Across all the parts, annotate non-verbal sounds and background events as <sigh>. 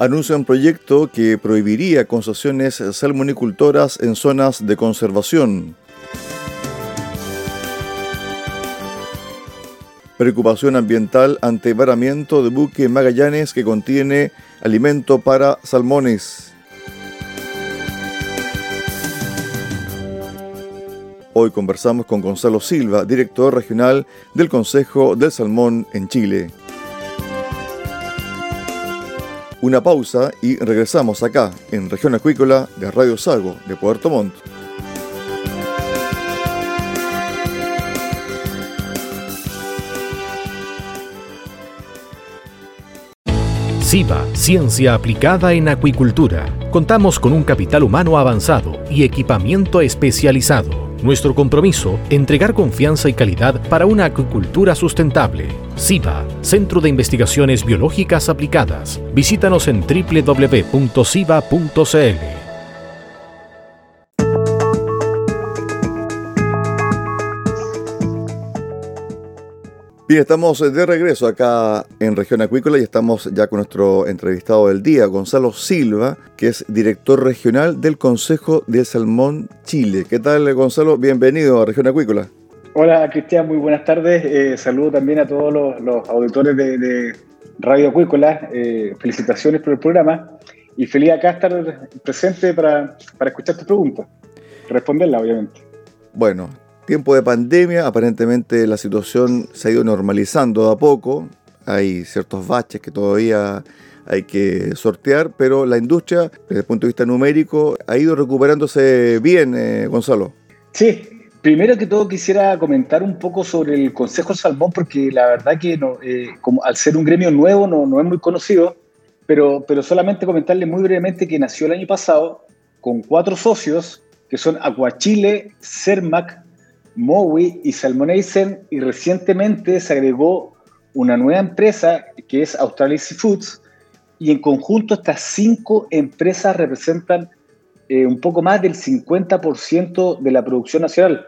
Anuncia un proyecto que prohibiría concesiones salmonicultoras en zonas de conservación. Preocupación ambiental ante varamiento de buque Magallanes que contiene alimento para salmones. Hoy conversamos con Gonzalo Silva, director regional del Consejo del Salmón en Chile. Una pausa y regresamos acá en Región Acuícola de Radio Sago de Puerto Montt. SIVA, Ciencia Aplicada en Acuicultura. Contamos con un capital humano avanzado y equipamiento especializado. Nuestro compromiso, entregar confianza y calidad para una acuicultura sustentable. SIVA, Centro de Investigaciones Biológicas Aplicadas. Visítanos en www.siva.cl. Bien, estamos de regreso acá en Región Acuícola y estamos ya con nuestro entrevistado del día, Gonzalo Silva, que es director regional del Consejo de Salmón Chile. ¿Qué tal, Gonzalo? Bienvenido a Región Acuícola. Hola, Cristian, muy buenas tardes. Eh, saludo también a todos los, auditores de, Radio Acuícola. Eh, felicitaciones por el programa y feliz acá estar presente para, para escuchar tus preguntas, responderla, obviamente. Bueno, tiempo de pandemia, aparentemente la situación se ha ido normalizando de a poco. Hay ciertos baches que todavía hay que sortear, pero la industria, desde el punto de vista numérico, ha ido recuperándose bien, eh, Gonzalo. Sí, primero que todo quisiera comentar un poco sobre el Consejo Salmón, porque la verdad que no, eh, como al ser un gremio nuevo no, no es muy conocido, pero, pero solamente comentarle muy brevemente que nació el año pasado con cuatro socios, que son Aguachile, CERMAC, Mowi y Salmoneisen y recientemente se agregó una nueva empresa que es Australia Foods y en conjunto estas cinco empresas representan eh, un poco más del 50% de la producción nacional.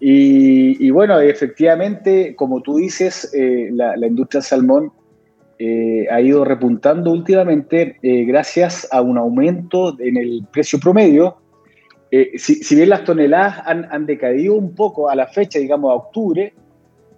Y, bueno, efectivamente, como tú dices, eh, la, industria salmón eh, ha ido repuntando últimamente gracias a un aumento en el precio promedio eh, si, bien las toneladas han, decaído un poco a la fecha, digamos a octubre,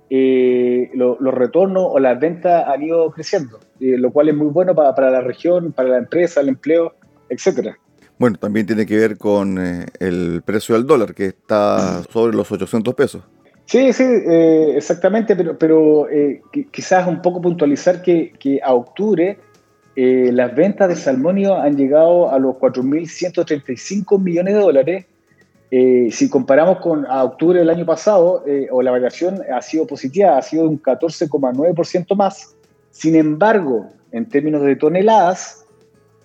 eh, los retornos o las ventas han ido creciendo, eh, lo cual es muy bueno para, la región, para la empresa, el empleo, etcétera. Bueno, también tiene que ver con el precio del dólar, que está sobre los 800 pesos. Sí, sí, exactamente, pero, pero quizás un poco puntualizar que, que a octubre eh, las ventas de salmonio han llegado a los 4.135 millones de dólares. Eh, si comparamos con a octubre del año pasado, eh, o la variación ha sido positiva, ha sido un 14,9% más. Sin embargo, en términos de toneladas,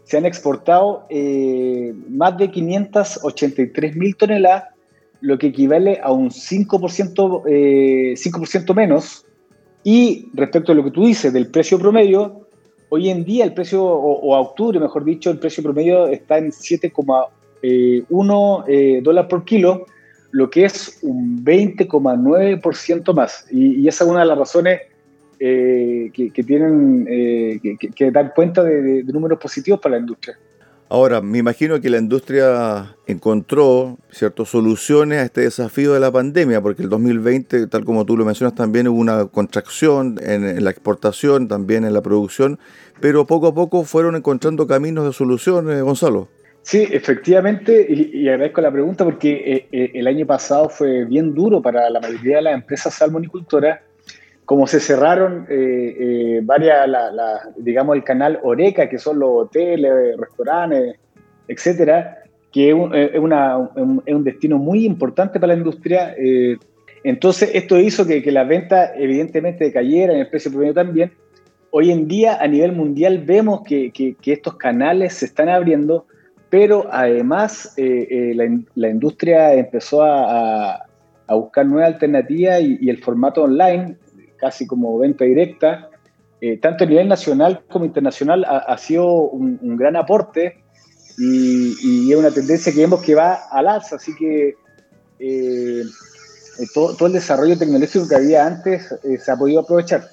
se han exportado más de 583 mil toneladas, lo que equivale a un 5%, 5 menos. Y respecto a lo que tú dices del precio promedio, Hoy en día el precio, o, a octubre mejor dicho, el precio promedio está en 7,1 eh, eh, dólares por kilo, lo que es un 20,9% más. Y, esa es una de las razones eh, que, tienen, que, dan cuenta de números positivos para la industria. Ahora, me imagino que la industria encontró ciertas soluciones a este desafío de la pandemia, porque el 2020, tal como tú lo mencionas, también hubo una contracción en, la exportación, también en la producción, pero poco a poco fueron encontrando caminos de solución, eh, Gonzalo. Sí, efectivamente, y, agradezco la pregunta porque eh, eh, el año pasado fue bien duro para la mayoría de las empresas salmonicultoras como se cerraron eh, eh, varias, digamos, el canal Oreca, que son los hoteles, restaurantes, etcétera, que es un, es un, destino muy importante para la industria. Eh, entonces, esto hizo que, que las ventas evidentemente cayeran, el precio promedio también. hoy en día a nivel mundial vemos que, estos canales se están abriendo, pero además la, industria empezó a, buscar nuevas alternativas y, el formato online, casi como venta directa, eh, tanto a nivel nacional como internacional, ha, sido un, gran aporte y, es una tendencia que vemos que va al alza, así que todo, todo, el desarrollo tecnológico que había antes se ha podido aprovechar.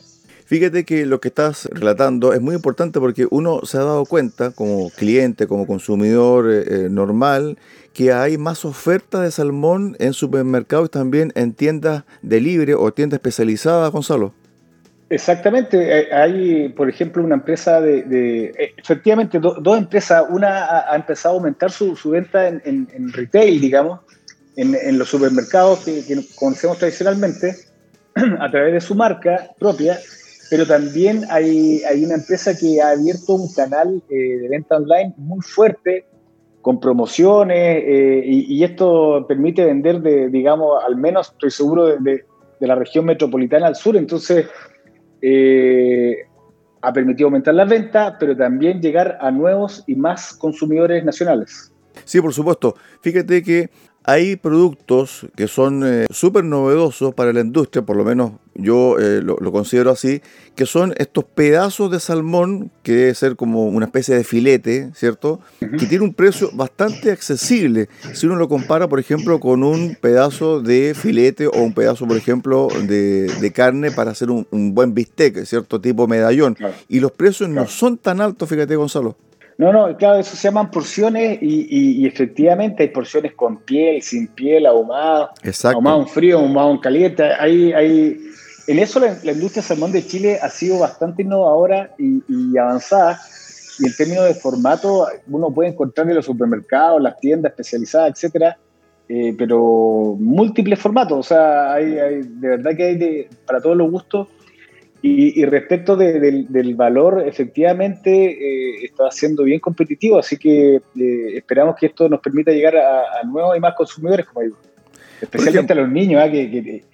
Fíjate que lo que estás relatando es muy importante porque uno se ha dado cuenta como cliente, como consumidor eh, eh, normal, que hay más oferta de salmón en supermercados también en tiendas de libre o tiendas especializadas, Gonzalo. Exactamente, eh, hay, por ejemplo, una empresa de, efectivamente, dos empresas, una ha, empezado a aumentar su, venta en, retail, digamos, en, los supermercados que, que conocemos tradicionalmente, <clears throat> a través de su marca propia, pero también hay, hay una empresa que ha abierto un canal eh, de venta online muy fuerte, con promociones, eh, y, esto permite vender, de, digamos, al menos estoy seguro, de, de, la región metropolitana al sur. Entonces, eh, ha permitido aumentar las ventas, pero también llegar a nuevos y más consumidores nacionales. Sí, por supuesto. Fíjate que hay productos que son eh, súper novedosos para la industria, por lo menos yo eh, lo, considero así, que son estos pedazos de salmón, que debe ser como una especie de filete, ¿cierto? Que tiene un precio bastante accesible. Si uno lo compara, por ejemplo, con un pedazo de filete o un pedazo, por ejemplo, de, carne para hacer un, buen bistec, ¿cierto? Tipo medallón. Y los precios no son tan altos, fíjate, Gonzalo. No, no, claro, eso se llaman porciones y, efectivamente hay porciones con piel, sin piel, ahumado, ahumado en frío, ahumado en caliente. Hay, hay, en eso la, industria salmón de Chile ha sido bastante innovadora y, avanzada. Y en términos de formato, uno puede encontrar en los supermercados, las tiendas especializadas, etcétera, eh, pero múltiples formatos. O sea, hay, hay, de verdad que hay de, para todos los gustos y, respecto del valor, efectivamente eh, está siendo bien competitivo, así que eh, esperamos que esto nos permita llegar a, nuevos y más consumidores, como digo. Especialmente a los niños, ¿ah? que, que,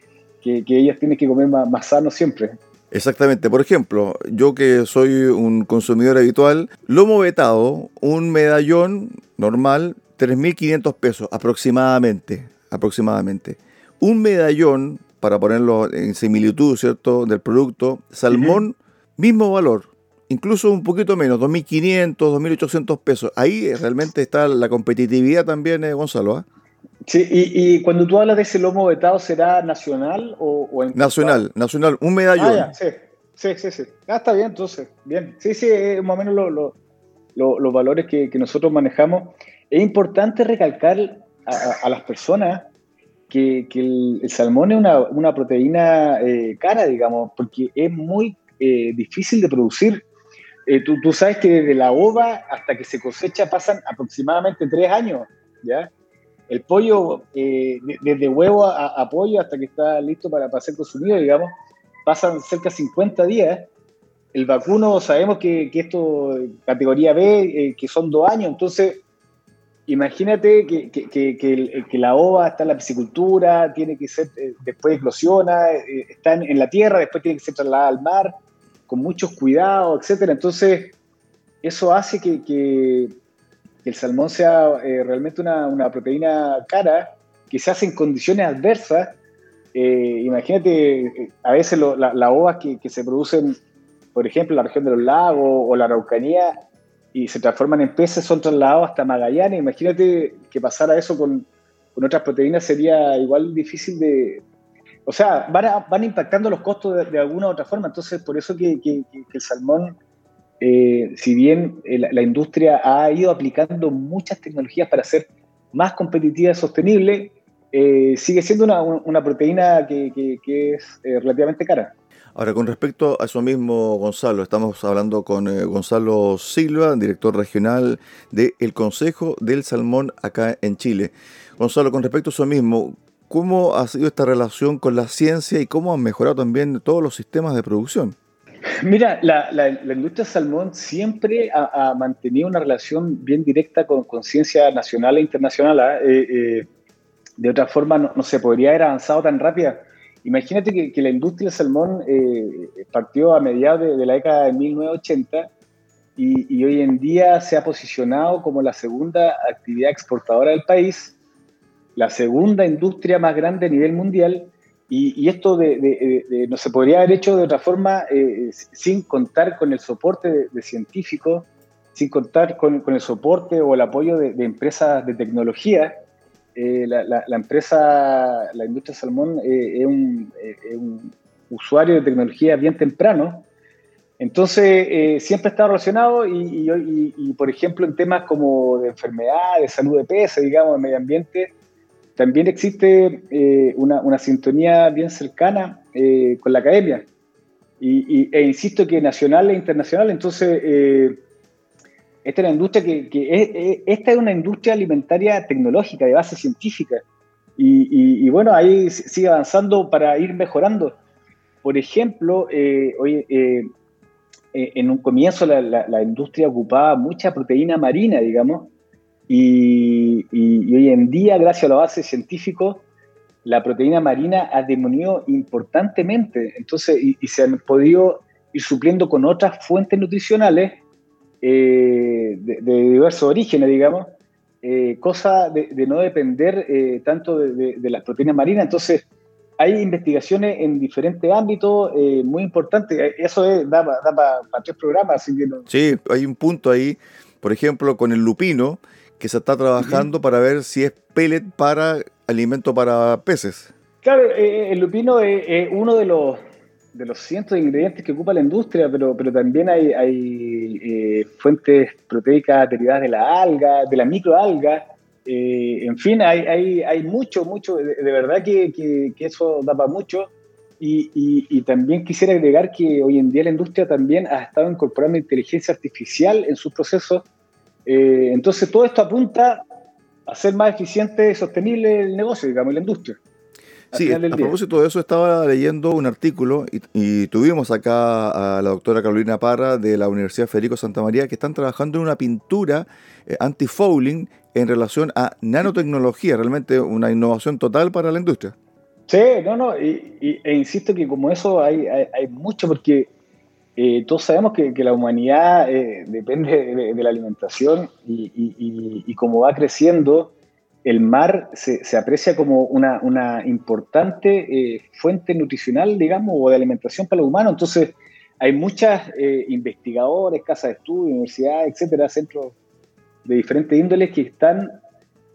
que, ellas tienen que comer más, más sano siempre. Exactamente. Por ejemplo, yo que soy un consumidor habitual, lomo vetado, un medallón normal, 3.500 pesos aproximadamente. Aproximadamente. Un medallón para ponerlo en similitud, ¿cierto?, del producto. Salmón, mismo valor, incluso un poquito menos, 2.500, 2.800 pesos. Ahí realmente está la competitividad también, eh, Gonzalo. ¿ah? Sí, y, cuando tú hablas de ese lomo vetado, ¿será nacional o, o Nacional, nacional, un medallón. Ah, sí, sí, sí, sí. Ah, está bien, entonces, bien. Sí, sí, es más o menos los valores que, nosotros manejamos. Es importante recalcar a las personas que, el, salmón es una, proteína eh, cara, digamos, porque es muy eh, difícil de producir. Eh, tú, tú, sabes que desde la ova hasta que se cosecha pasan aproximadamente tres años, ¿ya? El pollo, desde huevo a, pollo hasta que está listo para, para ser consumido, digamos, pasan cerca de 50 días. El vacuno, sabemos que, que esto, categoría B, que son dos años, entonces imagínate que, la ova está en la piscicultura, tiene que ser, eh, después eclosiona, eh, está en, la tierra, después tiene que ser trasladada al mar, con muchos cuidados, etc. Entonces, eso hace que, el salmón sea eh, realmente una, proteína cara, que se hace en condiciones adversas. imagínate, a veces las la ovas que, se producen, por ejemplo, en la región de los lagos o la Araucanía, y se transforman en peces, son trasladados hasta Magallanes. Imagínate que pasara eso con, con otras proteínas, sería igual difícil de... O sea, van, impactando los costos de, alguna u otra forma. Entonces, por eso que, que, el salmón, eh, si bien la, industria ha ido aplicando muchas tecnologías para ser más competitiva y sostenible, eh, sigue siendo una, proteína que, es eh, relativamente cara. Ahora, con respecto a eso mismo, Gonzalo, estamos hablando con eh, Gonzalo Silva, director regional del Consejo del Salmón acá en Chile. Gonzalo, con respecto a eso mismo, ¿cómo ha sido esta relación con la ciencia y cómo han mejorado también todos los sistemas de producción? Mira, la, la, industria salmón siempre ha, mantenido una relación bien directa con, con ciencia nacional e internacional. ¿ah? Eh, eh, de otra forma, no, se podría haber avanzado tan rápida Imagínate que, la industria del salmón eh, partió a mediados de, la década de 1980 y, hoy en día se ha posicionado como la segunda actividad exportadora del país, la segunda industria más grande a nivel mundial y, esto de, no se podría haber hecho de otra forma eh, sin contar con el soporte de, científicos, sin contar con, con, el soporte o el apoyo de, empresas de tecnología eh, la, empresa, la industria salmón, eh, es, un, usuario de tecnología bien temprano. Entonces, eh, siempre está relacionado y, por ejemplo, en temas como de enfermedad, de salud de peces, digamos, de medio ambiente, también existe una, sintonía bien cercana con la academia. Y, e insisto que nacional e internacional, entonces esta es una industria que, esta es una industria alimentaria tecnológica de base científica. Y, bueno, ahí sigue avanzando para ir mejorando. Por ejemplo, eh, eh, eh, en un comienzo la, industria ocupaba mucha proteína marina, digamos, y, hoy en día, gracias a la base científica, la proteína marina ha disminuido importantemente. Entonces, y, se han podido ir supliendo con otras fuentes nutricionales eh, de, diversos orígenes, digamos, eh, cosa de, no depender eh, tanto de, las proteínas marinas. Entonces, hay investigaciones en diferentes ámbitos muy importantes. Eso da, para tres programas. Así que Sí, hay un punto ahí, por ejemplo, con el lupino, que se está trabajando para ver si es pellet para alimento para peces. Claro, el lupino es uno de los de los cientos de ingredientes que ocupa la industria, pero, pero también hay, hay eh, fuentes proteicas derivadas de la alga, de la microalga. Eh, en fin, hay, hay, hay mucho, mucho, de, verdad que, que, eso da para mucho. Y, y, también quisiera agregar que hoy en día la industria también ha estado incorporando inteligencia artificial en sus procesos. Eh, entonces, todo esto apunta a ser más eficiente y sostenible el negocio, digamos, la industria. Sí, a propósito de eso, estaba leyendo un artículo y, tuvimos acá a la doctora Carolina Parra de la Universidad Federico Santa María que están trabajando en una pintura eh, anti-fouling en relación a nanotecnología, realmente una innovación total para la industria. Sí, no, no, y, e insisto que como eso hay, hay, mucho, porque eh, todos sabemos que, la humanidad eh, depende de, la alimentación y, como va creciendo, el mar se, aprecia como una, importante eh, fuente nutricional, digamos, o de alimentación para los humanos. Entonces, hay muchas eh, investigadores, casas de estudio, universidades, etcétera, centros de diferentes índoles que están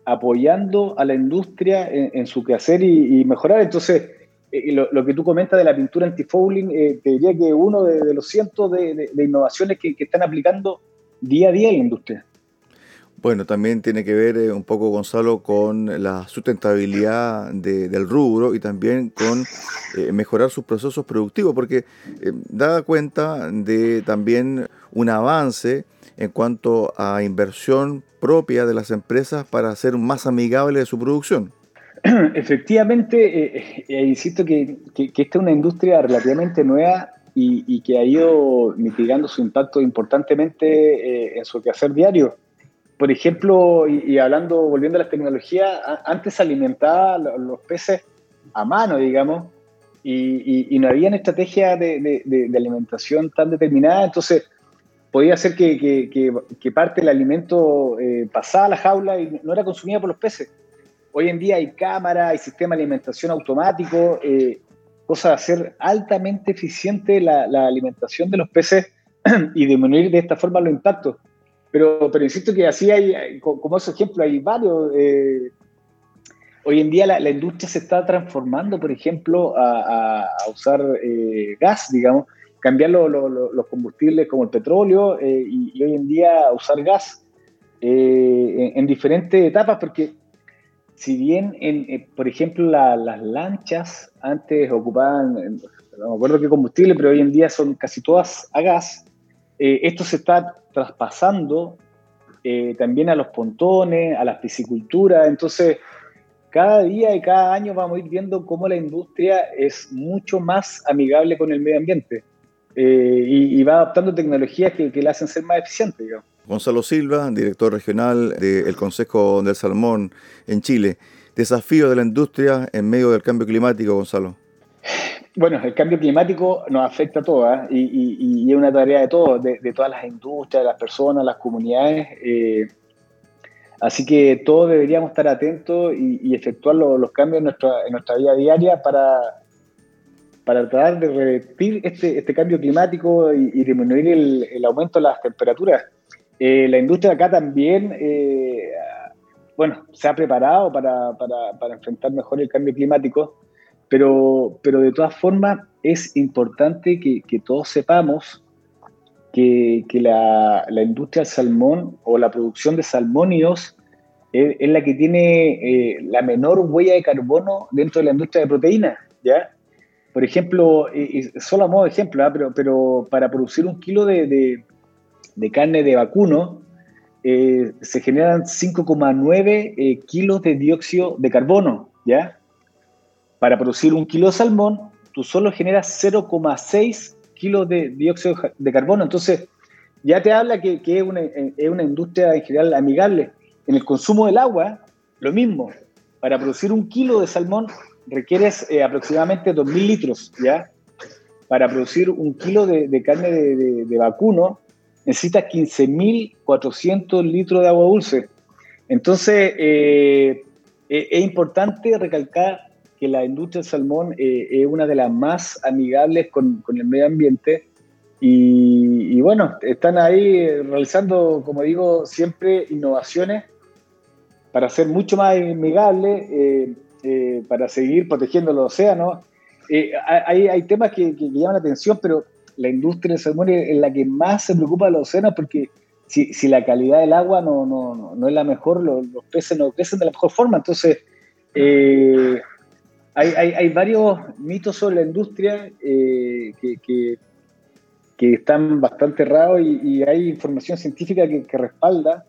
apoyando a la industria en, su quehacer y, mejorar. Entonces, eh, lo, que tú comentas de la pintura anti-fouling, te diría que uno de, los cientos de, innovaciones que, están aplicando día a día en la industria. Bueno, también tiene que ver eh, un poco, Gonzalo, con la sustentabilidad del rubro y también con eh, mejorar sus procesos productivos, porque eh, da cuenta de también un avance en cuanto a inversión propia de las empresas para hacer más amigable de su producción. <clears throat> Efectivamente, insisto que, esta es una industria relativamente nueva y, que ha ido mitigando su impacto importantemente en su quehacer diario por ejemplo, y, hablando, volviendo a las tecnologías, antes se alimentaba los peces a mano, digamos, y, no había una estrategia de, alimentación tan determinada, entonces podía ser que, parte del alimento eh, pasaba a la jaula y no era consumida por los peces. Hoy en día hay cámaras, hay sistema de alimentación automático, eh, cosa de hacer altamente eficiente la, la alimentación de los peces <clears throat> y disminuir de esta forma los impactos. Pero, pero insisto que así hay, como ese ejemplo, hay varios. Eh, hoy en día la, industria se está transformando, por ejemplo, a, usar eh, gas, digamos, cambiar los combustibles como el petróleo eh, y, hoy en día usar gas en, diferentes etapas, porque si bien, en, por ejemplo, las lanchas antes ocupaban, no me acuerdo qué combustible, pero hoy en día son casi todas a gas, esto se está traspasando eh, también a los pontones, a la piscicultura. Entonces, cada día y cada año vamos a ir viendo cómo la industria es mucho más amigable con el medio ambiente eh, y, va adaptando tecnologías que, la hacen ser más eficiente. Gonzalo Silva, director regional del Consejo del Salmón en Chile. Desafío de la industria en medio del cambio climático, Gonzalo. Bueno, el cambio climático nos afecta a todas ¿ah? y, es una tarea de todos, de, todas las industrias, de las personas, las comunidades. Eh, así que todos deberíamos estar atentos y, efectuar los, cambios en nuestra, en nuestra vida diaria para, para tratar de revertir este, este cambio climático y, disminuir el, aumento de las temperaturas. Eh, la industria acá también, eh, bueno, se ha preparado para, para, para enfrentar mejor el cambio climático pero, pero de todas formas es importante que, que todos sepamos que, que la, la, industria del salmón o la producción de salmónidos es, es la que tiene eh, la menor huella de carbono dentro de la industria de proteínas, ¿ya? Por ejemplo, solo a modo de ejemplo, ¿ah? pero, pero para producir un kilo de, de, de carne de vacuno, eh, se generan 5,9 eh, kilos de dióxido de carbono, ¿ya? para producir un kilo de salmón, tú solo generas 0,6 kilos de dióxido de carbono. Entonces, ya te habla que, es, una, industria en general amigable. En el consumo del agua, lo mismo. Para producir un kilo de salmón requieres eh, aproximadamente 2.000 litros, ¿ya? Para producir un kilo de, carne de, vacuno necesitas 15.400 litros de agua dulce. Entonces, eh, eh, es importante recalcar que la industria del salmón eh, es una de las más amigables con, el medio ambiente. Y, bueno, están ahí realizando, como digo, siempre innovaciones para ser mucho más amigable, eh, eh, para seguir protegiendo los océanos. hay, hay, temas que, llaman la atención, pero la industria del salmón es la que más se preocupa de los océanos porque si, si la calidad del agua no, no, no es la mejor, los, peces no crecen de la mejor forma. Entonces, eh, hay, hay, varios mitos sobre la industria eh, que, que, están bastante errados y, hay información científica que, respalda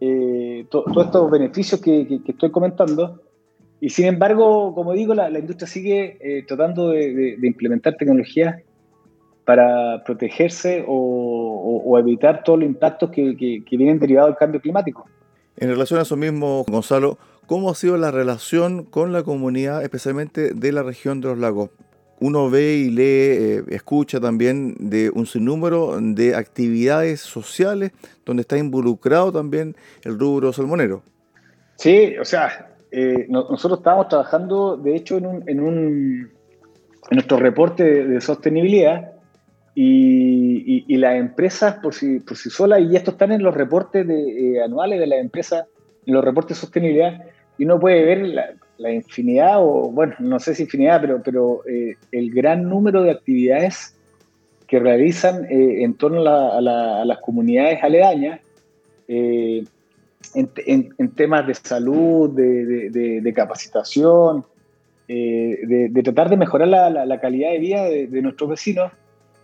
eh, todos estos beneficios que, estoy comentando. Y sin embargo, como digo, la, industria sigue eh, tratando de, implementar tecnologías para protegerse o, o, evitar todos los impactos que, vienen derivados del cambio climático. En relación a eso mismo, Gonzalo, ¿Cómo ha sido la relación con la comunidad, especialmente de la región de los lagos? Uno ve y lee, eh, escucha también de un sinnúmero de actividades sociales donde está involucrado también el rubro salmonero. Sí, o sea, eh, nosotros estábamos trabajando, de hecho, en, un, en, un, en nuestro reporte de, sostenibilidad y, las empresas por sí, por sí solas, y esto están en los reportes de, eh, anuales de las empresas, en los reportes de sostenibilidad, y uno puede ver la, infinidad, o bueno, no sé si infinidad, pero, pero eh, el gran número de actividades que realizan eh, en torno a, las comunidades aledañas, eh, en, temas de salud, de, capacitación, de, tratar de mejorar la, calidad de vida de, nuestros vecinos.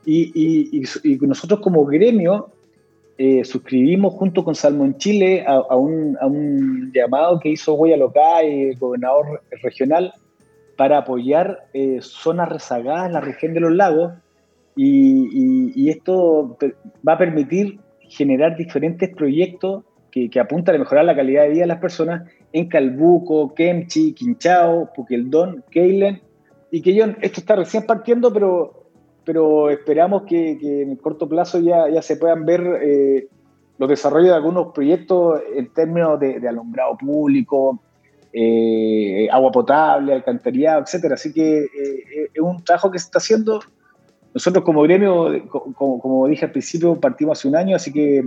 Y, nosotros como gremio eh, suscribimos junto con Salmón Chile a, un, llamado que hizo Huella Local y el gobernador regional para apoyar eh, zonas rezagadas en la región de los lagos. Y, esto va a permitir generar diferentes proyectos que, apuntan a mejorar la calidad de vida de las personas en Calbuco, Kemchi, Quinchao, Puqueldón, Keilen y que yo, esto está recién partiendo, pero pero esperamos que, en el corto plazo ya, se puedan ver eh, los desarrollos de algunos proyectos en términos de, alumbrado público, eh, agua potable, alcantarillado, etcétera. Así que eh, es un trabajo que se está haciendo. Nosotros como gremio, como, dije al principio, partimos hace un año, así que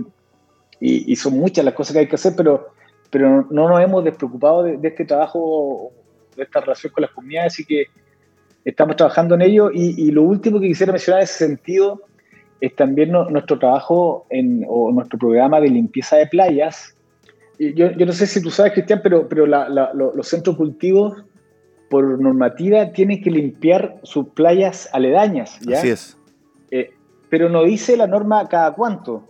y, son muchas las cosas que hay que hacer, pero, pero no nos hemos despreocupado de, de este trabajo, de esta relación con las comunidades, así que estamos trabajando en ello y, lo último que quisiera mencionar en ese sentido es también nuestro trabajo en, o nuestro programa de limpieza de playas. Yo, yo no sé si tú sabes, Cristian, pero, pero los centros cultivos, por normativa, tienen que limpiar sus playas aledañas. ¿ya? Así es. Eh, pero no dice la norma cada cuánto.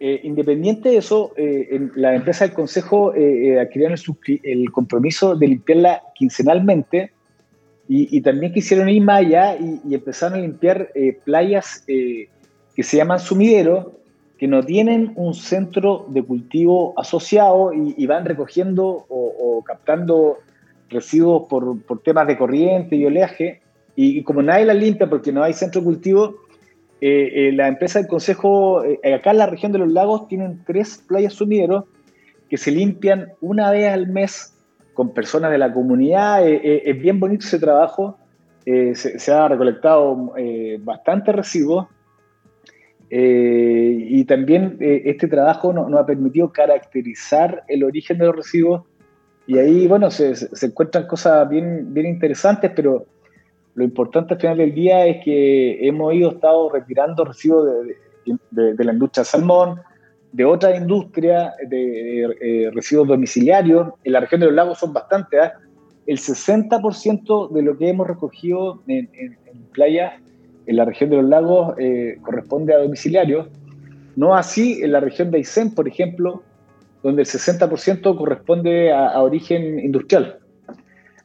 Eh, independiente de eso, eh, la empresa del Consejo adquirieron el, el compromiso de limpiarla quincenalmente y, también quisieron ir más allá y, empezaron a limpiar eh, playas eh, que se llaman sumidero, que no tienen un centro de cultivo asociado y, van recogiendo o, captando residuos por, temas de corriente y oleaje. Y, como nadie la limpia porque no hay centro de cultivo, eh, eh, la empresa del Consejo, acá en la región de los lagos, tienen tres playas sumideros que se limpian una vez al mes con personas de la comunidad. es bien bonito ese trabajo. Se, ha recolectado bastante residuos. y también este trabajo nos ha permitido caracterizar el origen de los residuos y ahí, bueno, se, encuentran cosas bien, bien interesantes, pero lo importante al final del día es que hemos ido estado retirando residuos de, de, la industria salmón, de otra industria, de, eh, residuos domiciliarios. En la región de los lagos son bastantes. ¿ah? El 60% de lo que hemos recogido en, en, playas en la región de los lagos eh, corresponde a domiciliarios. No así en la región de Aysén, por ejemplo, donde el 60% corresponde a, origen industrial.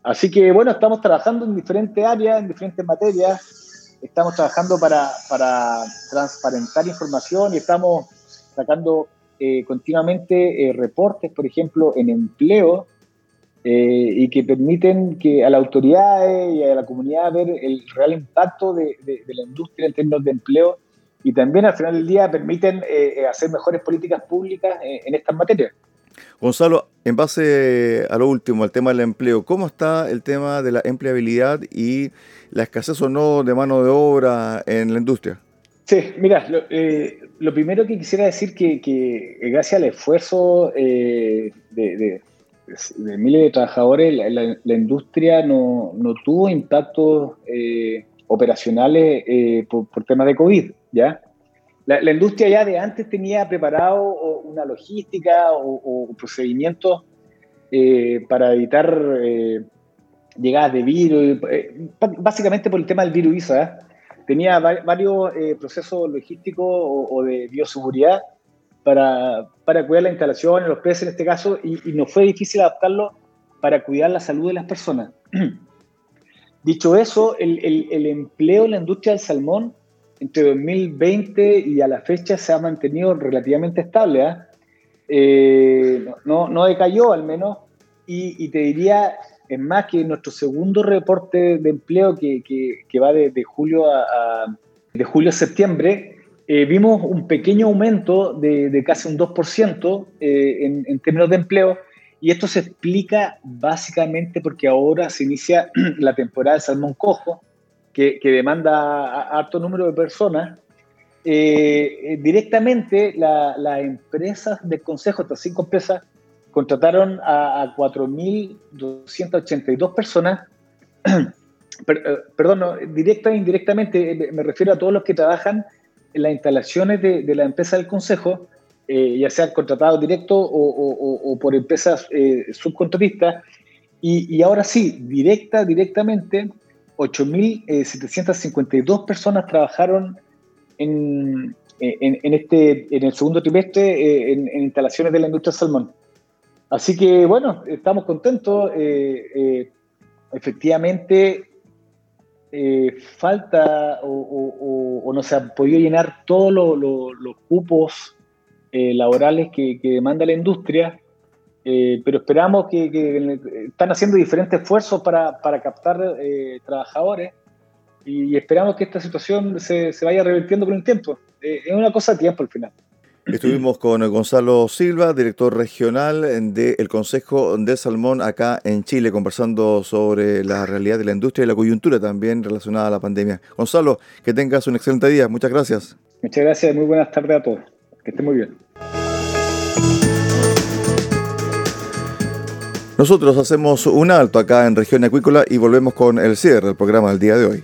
Así que bueno, estamos trabajando en diferentes áreas, en diferentes materias, estamos trabajando para, para transparentar información y estamos sacando eh, continuamente eh, reportes, por ejemplo, en empleo, eh, y que permiten que a las autoridades y a la comunidad ver el real impacto de, de la industria en términos de empleo y también al final del día permiten eh, eh, hacer mejores políticas públicas en estas materias. Gonzalo, en base a lo último, al tema del empleo, ¿cómo está el tema de la empleabilidad y la escasez o no de mano de obra en la industria? Sí, mira, lo, primero que quisiera decir que, que gracias al esfuerzo de, miles de trabajadores, la, industria no, no, tuvo impactos operacionales por, por temas de COVID. ¿ya? La, industria ya de antes tenía preparado una logística o, procedimientos eh, para evitar eh, llegadas de virus, eh, básicamente por el tema del virus ISA. Tenía varios procesos logísticos o, de bioseguridad para, para cuidar la instalación, los peces en este caso, y, y nos fue difícil adaptarlo para cuidar la salud de las personas. <clears throat> Dicho eso, el, el, el empleo en la industria del salmón entre 2020 y a la fecha se ha mantenido relativamente estable. ¿ah? ¿eh? no, no, decayó al menos. Y, te diría, es más que nuestro segundo reporte de empleo que, que, va de, julio a, de julio a septiembre, eh, vimos un pequeño aumento de, de casi un 2% eh, en, en términos de empleo. Y esto se explica básicamente porque ahora se inicia <clears throat> la temporada de salmón cojo, que, demanda a, alto número de personas, eh, eh, directamente las empresas del Consejo, estas cinco empresas, contrataron a, 4.282 personas, <clears throat> eh, perdón, directa e indirectamente, me refiero a todos los que trabajan en las instalaciones de, la empresa del Consejo, ya sean contratados directo o, por empresas subcontratistas, y, ahora sí, directa, directamente, 8.752 personas trabajaron en, en, este, en el segundo trimestre eh, en, instalaciones de la industria salmón. Así que bueno, estamos contentos. Eh, eh, efectivamente, falta o, no se han podido llenar todos los cupos laborales que, que demanda la industria. Eh, pero esperamos que, están haciendo diferentes esfuerzos para, para captar eh, trabajadores y esperamos que esta situación se, se vaya revirtiendo con el tiempo. Eh, es una cosa de tiempo al final. Estuvimos con Gonzalo Silva, director regional del Consejo de Salmón acá en Chile, conversando sobre la realidad de la industria y la coyuntura también relacionada a la pandemia. Gonzalo, que tengas un excelente día. Muchas gracias. Muchas gracias y muy buenas tardes a todos. Que estén muy bien. Nosotros hacemos un alto acá en región acuícola y volvemos con el cierre del programa del día de hoy.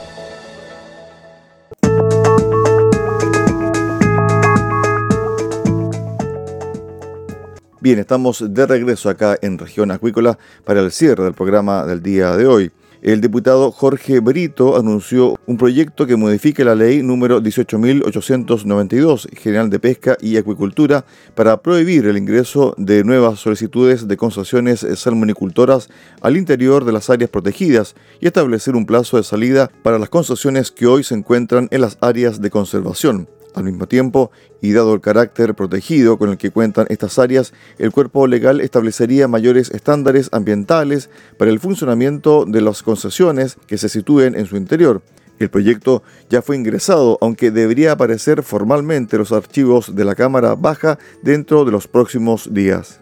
Bien, estamos de regreso acá en región acuícola para el cierre del programa del día de hoy. el diputado Jorge Brito anunció un proyecto que modifique la ley número 18.892, General de Pesca y Acuicultura, para prohibir el ingreso de nuevas solicitudes de concesiones salmonicultoras al interior de las áreas protegidas y establecer un plazo de salida para las concesiones que hoy se encuentran en las áreas de conservación. Al mismo tiempo, y dado el carácter protegido con el que cuentan estas áreas, el cuerpo legal establecería mayores estándares ambientales para el funcionamiento de las concesiones que se sitúen en su interior. El proyecto ya fue ingresado, aunque debería aparecer formalmente en los archivos de la Cámara Baja dentro de los próximos días.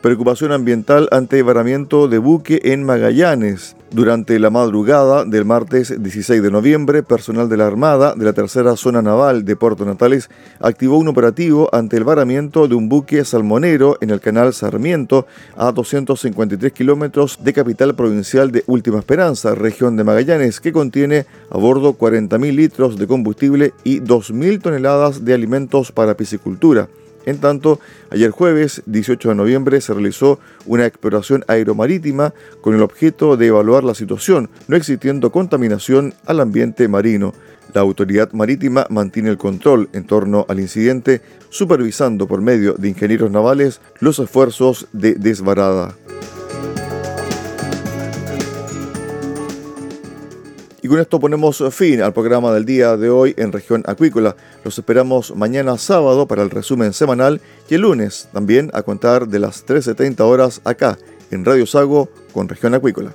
Preocupación ambiental ante varamiento de buque en Magallanes. Durante la madrugada del martes 16 de noviembre, personal de la Armada de la Tercera Zona Naval de Puerto Natales activó un operativo ante el varamiento de un buque salmonero en el canal Sarmiento a 253 kilómetros de capital provincial de Última Esperanza, región de Magallanes, que contiene a bordo 40.000 litros de combustible y 2.000 toneladas de alimentos para piscicultura. En tanto, ayer jueves 18 de noviembre se realizó una exploración aeromarítima con el objeto de evaluar la situación, no existiendo contaminación al ambiente marino. La autoridad marítima mantiene el control en torno al incidente, supervisando por medio de ingenieros navales los esfuerzos de desbarada. Y con esto ponemos fin al programa del día de hoy en región acuícola. Los esperamos mañana sábado para el resumen semanal y el lunes también a contar de las 13.30 horas acá en Radio Sago con región acuícola.